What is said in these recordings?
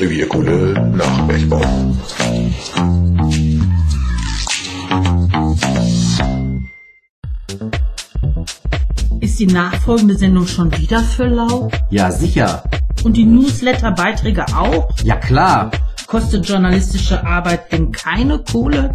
Revierkunde nach Bergbau. Ist die nachfolgende Sendung schon wieder für lau? Ja, sicher. Und die Newsletter-Beiträge auch? Ja, klar. Kostet journalistische Arbeit denn keine Kohle?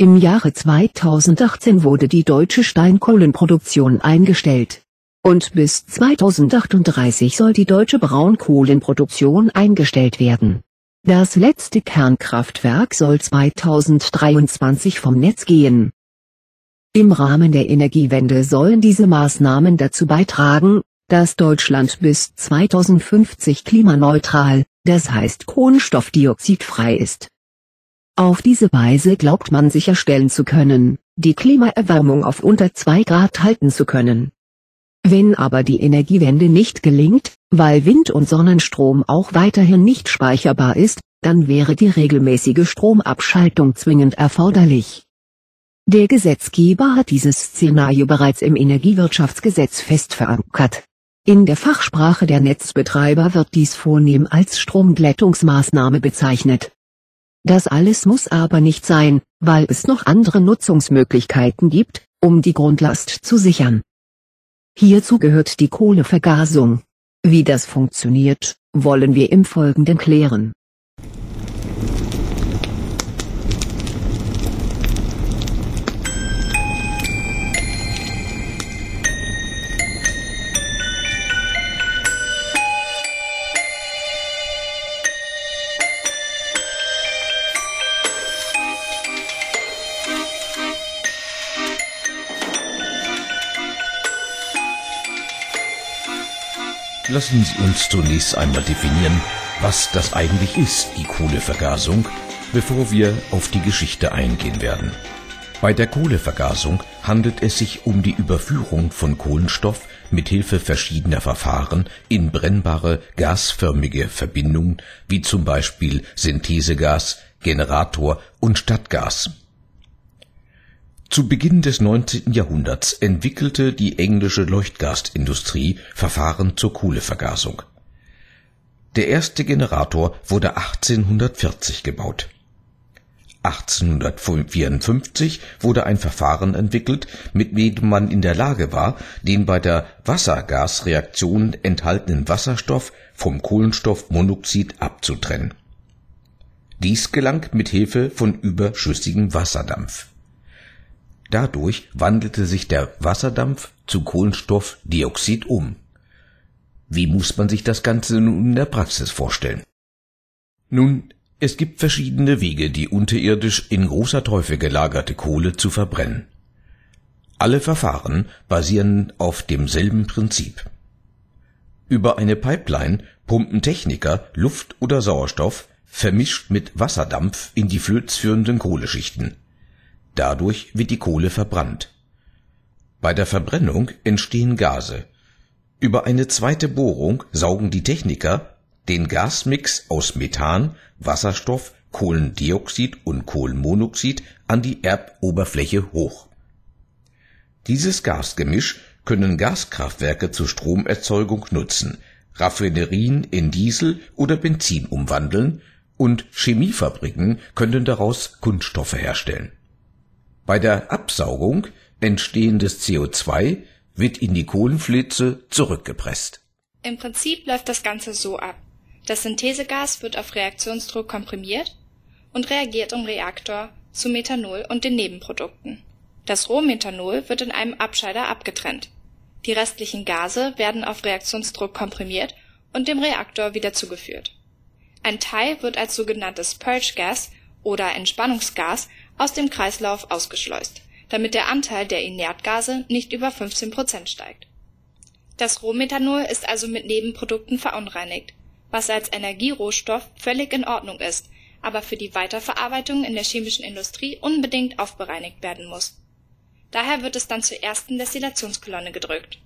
Im Jahre 2018 wurde die deutsche Steinkohlenproduktion eingestellt. Und bis 2038 soll die deutsche Braunkohlenproduktion eingestellt werden. Das letzte Kernkraftwerk soll 2023 vom Netz gehen. Im Rahmen der Energiewende sollen diese Maßnahmen dazu beitragen, dass Deutschland bis 2050 klimaneutral, das heißt kohlenstoffdioxidfrei ist. Auf diese Weise glaubt man sicherstellen zu können, die Klimaerwärmung auf unter 2 Grad halten zu können. Wenn aber die Energiewende nicht gelingt, weil Wind- und Sonnenstrom auch weiterhin nicht speicherbar ist, dann wäre die regelmäßige Stromabschaltung zwingend erforderlich. Der Gesetzgeber hat dieses Szenario bereits im Energiewirtschaftsgesetz fest verankert. In der Fachsprache der Netzbetreiber wird dies vornehm als Stromglättungsmaßnahme bezeichnet. Das alles muss aber nicht sein, weil es noch andere Nutzungsmöglichkeiten gibt, um die Grundlast zu sichern. Hierzu gehört die Kohlevergasung. Wie das funktioniert, wollen wir im Folgenden klären. Lassen Sie uns zunächst einmal definieren, was das eigentlich ist, die Kohlevergasung, bevor wir auf die Geschichte eingehen werden. Bei der Kohlevergasung handelt es sich um die Überführung von Kohlenstoff mit Hilfe verschiedener Verfahren in brennbare gasförmige Verbindungen, wie zum Beispiel Synthesegas, Generator und Stadtgas. Zu Beginn des 19. Jahrhunderts entwickelte die englische Leuchtgasindustrie Verfahren zur Kohlevergasung. Der erste Generator wurde 1840 gebaut. 1854 wurde ein Verfahren entwickelt, mit dem man in der Lage war, den bei der Wassergasreaktion enthaltenen Wasserstoff vom Kohlenstoffmonoxid abzutrennen. Dies gelang mit Hilfe von überschüssigem Wasserdampf Dadurch wandelte sich der Wasserdampf zu Kohlenstoffdioxid um. Wie muss man sich das Ganze nun in der Praxis vorstellen? Nun, es gibt verschiedene Wege, die unterirdisch in großer Teufel gelagerte Kohle zu verbrennen. Alle Verfahren basieren auf demselben Prinzip. Über eine Pipeline pumpen Techniker Luft oder Sauerstoff vermischt mit Wasserdampf in die flözführenden Kohleschichten Dadurch wird die Kohle verbrannt. Bei der Verbrennung entstehen Gase. Über eine zweite Bohrung saugen die Techniker den Gasmix aus Methan, Wasserstoff, Kohlendioxid und Kohlenmonoxid an die Erdoberfläche hoch. Dieses Gasgemisch können Gaskraftwerke zur Stromerzeugung nutzen, Raffinerien in Diesel oder Benzin umwandeln und Chemiefabriken können daraus Kunststoffe herstellen bei der Absaugung entstehendes CO2 wird in die Kohlenflitze zurückgepresst. Im Prinzip läuft das Ganze so ab. Das Synthesegas wird auf Reaktionsdruck komprimiert und reagiert im Reaktor zu Methanol und den Nebenprodukten. Das Rohmethanol wird in einem Abscheider abgetrennt. Die restlichen Gase werden auf Reaktionsdruck komprimiert und dem Reaktor wieder zugeführt. Ein Teil wird als sogenanntes Purge Gas oder Entspannungsgas aus dem Kreislauf ausgeschleust, damit der Anteil der Inertgase nicht über 15 Prozent steigt. Das Rohmethanol ist also mit Nebenprodukten verunreinigt, was als Energierohstoff völlig in Ordnung ist, aber für die Weiterverarbeitung in der chemischen Industrie unbedingt aufbereinigt werden muss. Daher wird es dann zur ersten Destillationskolonne gedrückt.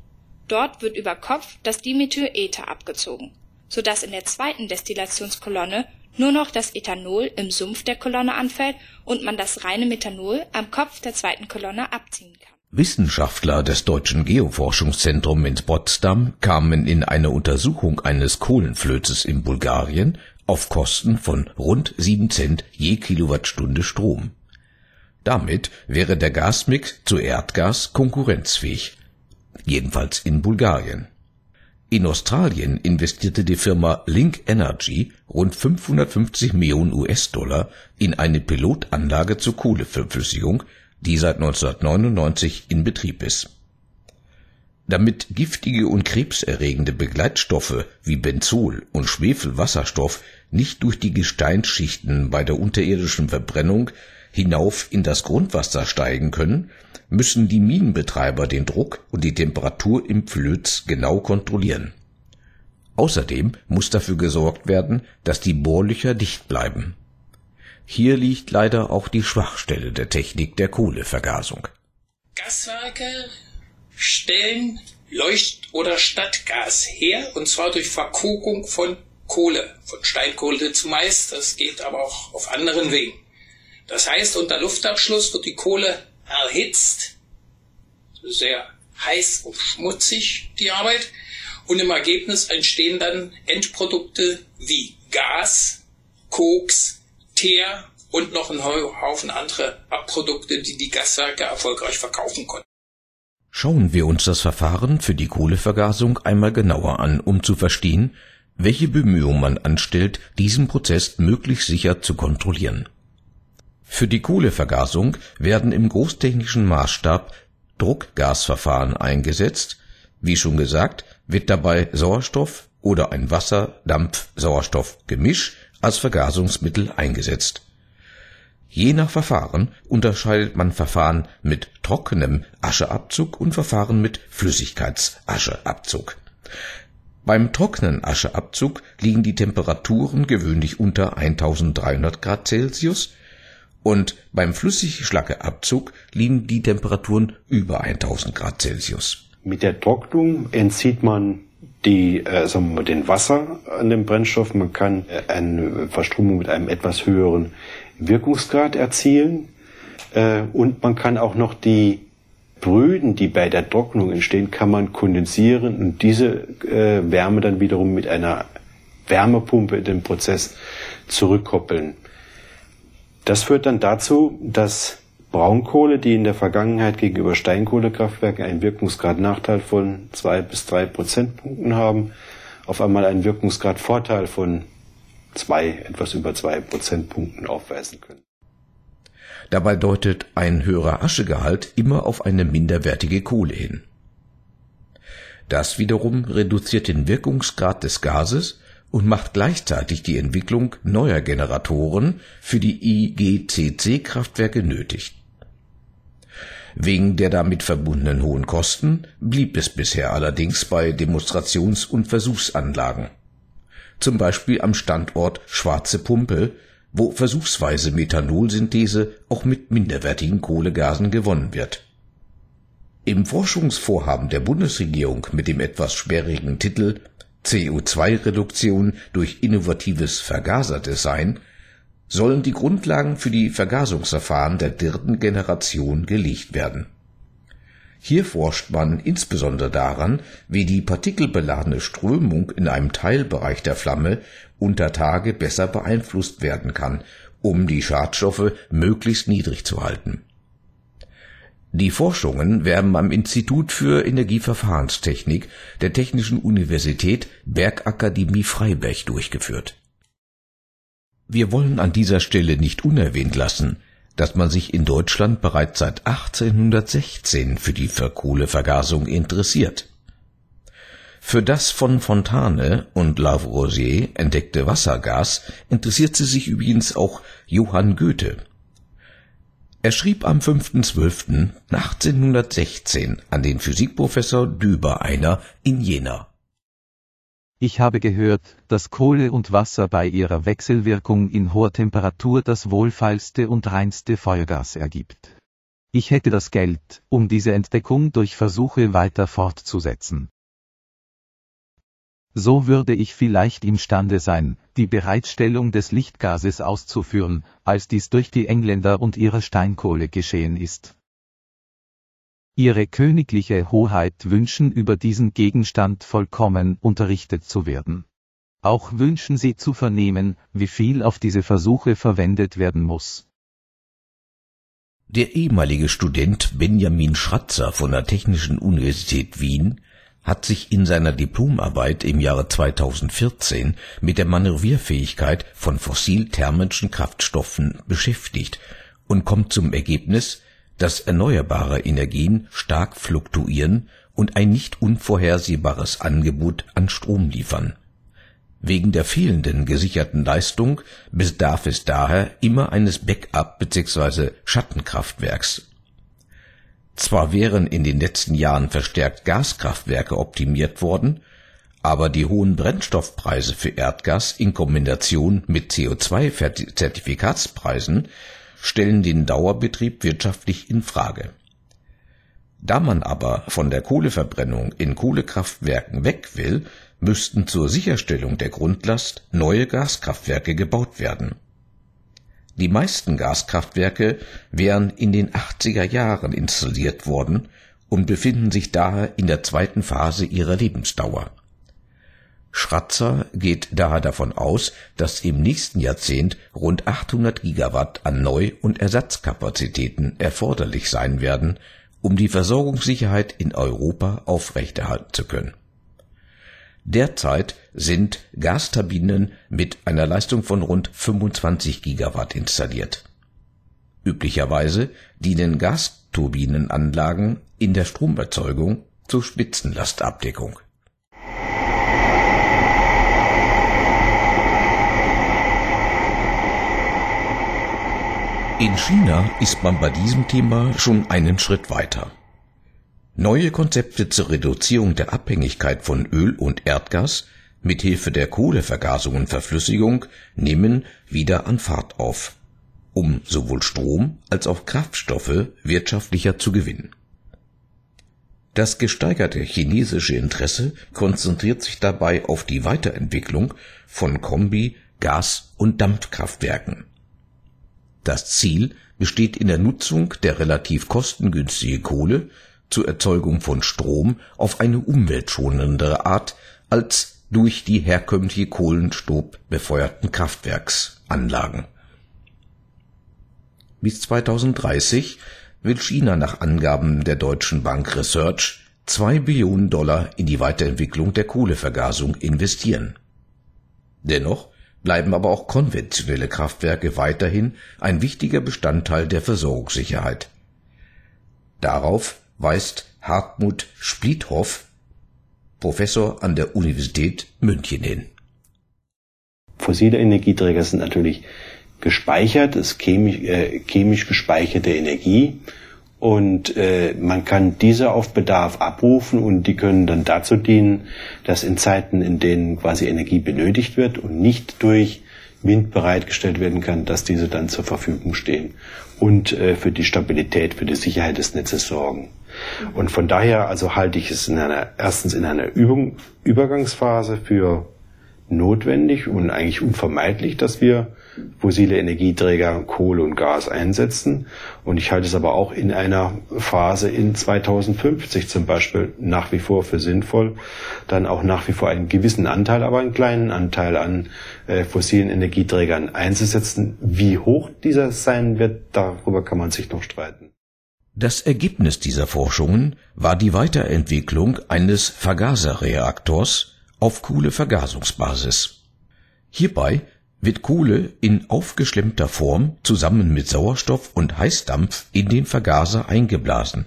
Dort wird über Kopf das Dimethylether abgezogen, so dass in der zweiten Destillationskolonne nur noch das Ethanol im Sumpf der Kolonne anfällt und man das reine Methanol am Kopf der zweiten Kolonne abziehen kann. Wissenschaftler des Deutschen Geoforschungszentrums in Potsdam kamen in eine Untersuchung eines Kohlenflözes in Bulgarien auf Kosten von rund 7 Cent je Kilowattstunde Strom. Damit wäre der Gasmix zu Erdgas konkurrenzfähig, jedenfalls in Bulgarien. In Australien investierte die Firma Link Energy rund 550 Millionen US-Dollar in eine Pilotanlage zur Kohleverflüssigung, die seit 1999 in Betrieb ist. Damit giftige und krebserregende Begleitstoffe wie Benzol und Schwefelwasserstoff nicht durch die Gesteinsschichten bei der unterirdischen Verbrennung hinauf in das Grundwasser steigen können, müssen die Minenbetreiber den Druck und die Temperatur im Flöz genau kontrollieren. Außerdem muss dafür gesorgt werden, dass die Bohrlöcher dicht bleiben. Hier liegt leider auch die Schwachstelle der Technik der Kohlevergasung. Gaswerke stellen Leucht- oder Stadtgas her, und zwar durch Verkokung von Kohle, von Steinkohle zumeist, das geht aber auch auf anderen Wegen. Das heißt, unter Luftabschluss wird die Kohle erhitzt, sehr heiß und schmutzig die Arbeit, und im Ergebnis entstehen dann Endprodukte wie Gas, Koks, Teer und noch ein Haufen andere Abprodukte, die die Gaswerke erfolgreich verkaufen konnten. Schauen wir uns das Verfahren für die Kohlevergasung einmal genauer an, um zu verstehen, welche Bemühungen man anstellt, diesen Prozess möglichst sicher zu kontrollieren. Für die Kohlevergasung werden im großtechnischen Maßstab Druckgasverfahren eingesetzt. Wie schon gesagt, wird dabei Sauerstoff oder ein Wasser-Dampf-Sauerstoff-Gemisch als Vergasungsmittel eingesetzt. Je nach Verfahren unterscheidet man Verfahren mit trockenem Ascheabzug und Verfahren mit Flüssigkeitsascheabzug. Beim trockenen Ascheabzug liegen die Temperaturen gewöhnlich unter 1300 Grad Celsius und beim Flüssigschlackeabzug liegen die Temperaturen über 1000 Grad Celsius. Mit der Trocknung entzieht man die, äh, sagen wir mal, den Wasser an dem Brennstoff. Man kann äh, eine Verstromung mit einem etwas höheren Wirkungsgrad erzielen. Äh, und man kann auch noch die Brüden, die bei der Trocknung entstehen, kann man kondensieren und diese äh, Wärme dann wiederum mit einer Wärmepumpe in den Prozess zurückkoppeln. Das führt dann dazu, dass Braunkohle, die in der Vergangenheit gegenüber Steinkohlekraftwerken einen Wirkungsgrad-Nachteil von zwei bis drei Prozentpunkten haben, auf einmal einen Wirkungsgrad-Vorteil von zwei, etwas über zwei Prozentpunkten aufweisen können. Dabei deutet ein höherer Aschegehalt immer auf eine minderwertige Kohle hin. Das wiederum reduziert den Wirkungsgrad des Gases und macht gleichzeitig die Entwicklung neuer Generatoren für die IGCC-Kraftwerke nötig. Wegen der damit verbundenen hohen Kosten blieb es bisher allerdings bei Demonstrations- und Versuchsanlagen. Zum Beispiel am Standort Schwarze Pumpe, wo versuchsweise Methanolsynthese auch mit minderwertigen Kohlegasen gewonnen wird. Im Forschungsvorhaben der Bundesregierung mit dem etwas sperrigen Titel CO2-Reduktion durch innovatives Vergaserdesign sollen die Grundlagen für die Vergasungsverfahren der dritten Generation gelegt werden. Hier forscht man insbesondere daran, wie die partikelbeladene Strömung in einem Teilbereich der Flamme unter Tage besser beeinflusst werden kann, um die Schadstoffe möglichst niedrig zu halten. Die Forschungen werden am Institut für Energieverfahrenstechnik der Technischen Universität Bergakademie Freiberg durchgeführt. Wir wollen an dieser Stelle nicht unerwähnt lassen, dass man sich in Deutschland bereits seit 1816 für die Kohlevergasung interessiert. Für das von Fontane und Lavoisier entdeckte Wassergas interessiert sie sich übrigens auch Johann Goethe Er schrieb am 5.12.1816 an den Physikprofessor Dübereiner in Jena. Ich habe gehört, dass Kohle und Wasser bei ihrer Wechselwirkung in hoher Temperatur das wohlfeilste und reinste Feuergas ergibt. Ich hätte das Geld, um diese Entdeckung durch Versuche weiter fortzusetzen. So würde ich vielleicht imstande sein, die Bereitstellung des Lichtgases auszuführen, als dies durch die Engländer und ihre Steinkohle geschehen ist. Ihre königliche Hoheit wünschen über diesen Gegenstand vollkommen unterrichtet zu werden. Auch wünschen sie zu vernehmen, wie viel auf diese Versuche verwendet werden muss. Der ehemalige Student Benjamin Schratzer von der Technischen Universität Wien hat sich in seiner Diplomarbeit im Jahre 2014 mit der Manövrierfähigkeit von fossil-thermischen Kraftstoffen beschäftigt und kommt zum Ergebnis, dass erneuerbare Energien stark fluktuieren und ein nicht unvorhersehbares Angebot an Strom liefern. Wegen der fehlenden gesicherten Leistung bedarf es daher immer eines Backup bzw. Schattenkraftwerks zwar wären in den letzten Jahren verstärkt Gaskraftwerke optimiert worden, aber die hohen Brennstoffpreise für Erdgas in Kombination mit CO2-Zertifikatspreisen stellen den Dauerbetrieb wirtschaftlich in Frage. Da man aber von der Kohleverbrennung in Kohlekraftwerken weg will, müssten zur Sicherstellung der Grundlast neue Gaskraftwerke gebaut werden die meisten Gaskraftwerke wären in den 80er Jahren installiert worden und befinden sich daher in der zweiten Phase ihrer Lebensdauer. Schratzer geht daher davon aus, dass im nächsten Jahrzehnt rund 800 Gigawatt an Neu- und Ersatzkapazitäten erforderlich sein werden, um die Versorgungssicherheit in Europa aufrechterhalten zu können Derzeit sind Gasturbinen mit einer Leistung von rund 25 Gigawatt installiert. Üblicherweise dienen Gasturbinenanlagen in der Stromerzeugung zur Spitzenlastabdeckung. In China ist man bei diesem Thema schon einen Schritt weiter Neue Konzepte zur Reduzierung der Abhängigkeit von Öl und Erdgas mit Hilfe der Kohlevergasung und Verflüssigung nehmen wieder an Fahrt auf, um sowohl Strom als auch Kraftstoffe wirtschaftlicher zu gewinnen. Das gesteigerte chinesische Interesse konzentriert sich dabei auf die Weiterentwicklung von Kombi-, Gas- und Dampfkraftwerken. Das Ziel besteht in der Nutzung der relativ kostengünstige Kohle zur Erzeugung von Strom auf eine umweltschonendere Art als durch die herkömmliche Kohlenstoff befeuerten Kraftwerksanlagen. Bis 2030 will China nach Angaben der Deutschen Bank Research zwei Billionen Dollar in die Weiterentwicklung der Kohlevergasung investieren. Dennoch bleiben aber auch konventionelle Kraftwerke weiterhin ein wichtiger Bestandteil der Versorgungssicherheit. Darauf weist Hartmut Spliethoff, Professor an der Universität München hin. Fossile Energieträger sind natürlich gespeichert, ist chemisch, äh, chemisch gespeicherte Energie und äh, man kann diese auf Bedarf abrufen und die können dann dazu dienen, dass in Zeiten, in denen quasi Energie benötigt wird und nicht durch Wind bereitgestellt werden kann, dass diese dann zur Verfügung stehen und äh, für die Stabilität, für die Sicherheit des Netzes sorgen. Und von daher also halte ich es in einer, erstens in einer Übung, Übergangsphase für notwendig und eigentlich unvermeidlich, dass wir fossile Energieträger, Kohle und Gas einsetzen. Und ich halte es aber auch in einer Phase in 2050 zum Beispiel nach wie vor für sinnvoll, dann auch nach wie vor einen gewissen Anteil, aber einen kleinen Anteil an äh, fossilen Energieträgern einzusetzen. Wie hoch dieser sein wird, darüber kann man sich noch streiten. Das Ergebnis dieser Forschungen war die Weiterentwicklung eines Vergaserreaktors auf Kohlevergasungsbasis. Hierbei wird Kohle in aufgeschlemmter Form zusammen mit Sauerstoff und Heißdampf in den Vergaser eingeblasen.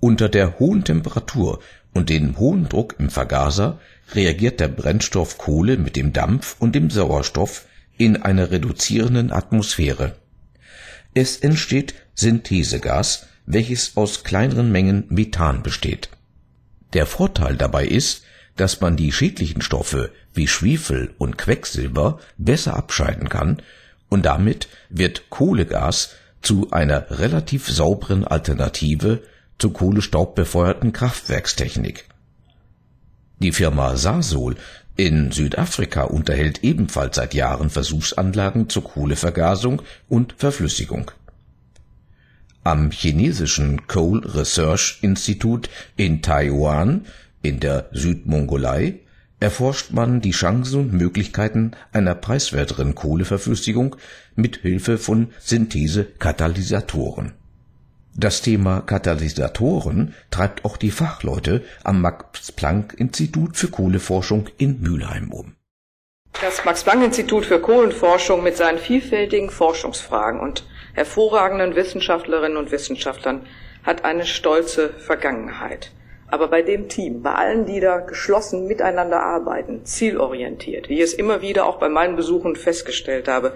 Unter der hohen Temperatur und dem hohen Druck im Vergaser reagiert der Brennstoff Kohle mit dem Dampf und dem Sauerstoff in einer reduzierenden Atmosphäre. Es entsteht Synthesegas, welches aus kleineren Mengen Methan besteht. Der Vorteil dabei ist, dass man die schädlichen Stoffe wie Schwefel und Quecksilber besser abscheiden kann und damit wird Kohlegas zu einer relativ sauberen Alternative zur kohlestaubbefeuerten Kraftwerkstechnik. Die Firma Sasol in Südafrika unterhält ebenfalls seit Jahren Versuchsanlagen zur Kohlevergasung und Verflüssigung. Am chinesischen Coal Research Institute in Taiwan in der Südmongolei erforscht man die Chancen und Möglichkeiten einer preiswerteren Kohleverflüssigung mit Hilfe von Synthese-Katalysatoren. Das Thema Katalysatoren treibt auch die Fachleute am Max-Planck-Institut für Kohleforschung in Mülheim um. Das Max-Planck-Institut für Kohlenforschung mit seinen vielfältigen Forschungsfragen und hervorragenden Wissenschaftlerinnen und Wissenschaftlern hat eine stolze Vergangenheit. Aber bei dem Team, bei allen, die da geschlossen miteinander arbeiten, zielorientiert, wie ich es immer wieder auch bei meinen Besuchen festgestellt habe,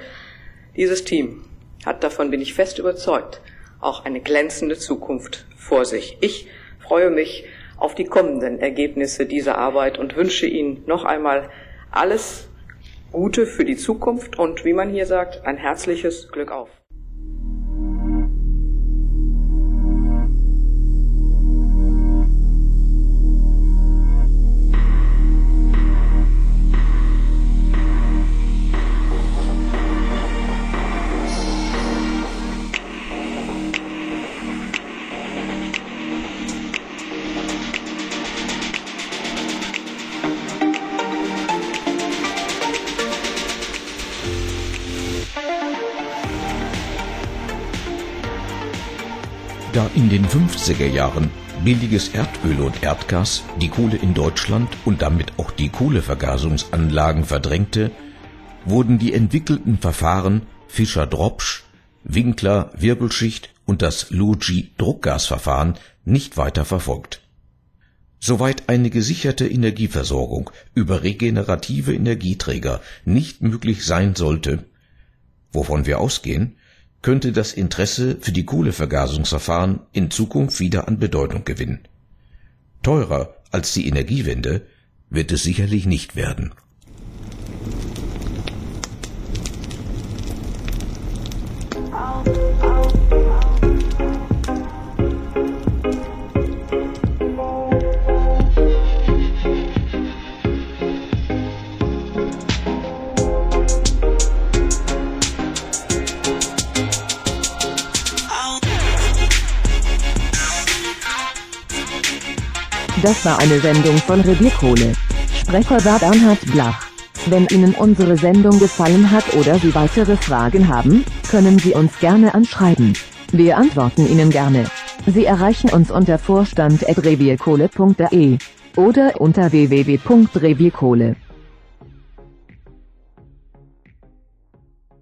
dieses Team hat, davon bin ich fest überzeugt, auch eine glänzende Zukunft vor sich. Ich freue mich auf die kommenden Ergebnisse dieser Arbeit und wünsche Ihnen noch einmal alles Gute für die Zukunft und, wie man hier sagt, ein herzliches Glück auf. In den 50er Jahren billiges Erdöl und Erdgas die Kohle in Deutschland und damit auch die Kohlevergasungsanlagen verdrängte, wurden die entwickelten Verfahren Fischer-Dropsch, Winkler-Wirbelschicht und das Luji-Druckgasverfahren nicht weiter verfolgt. Soweit eine gesicherte Energieversorgung über regenerative Energieträger nicht möglich sein sollte, wovon wir ausgehen, könnte das Interesse für die Kohlevergasungsverfahren in Zukunft wieder an Bedeutung gewinnen. Teurer als die Energiewende wird es sicherlich nicht werden. Das war eine Sendung von Revierkohle. Sprecher war Bernhard Blach. Wenn Ihnen unsere Sendung gefallen hat oder Sie weitere Fragen haben, können Sie uns gerne anschreiben. Wir antworten Ihnen gerne. Sie erreichen uns unter vorstand.revierkohle.de oder unter www.revierkohle.de.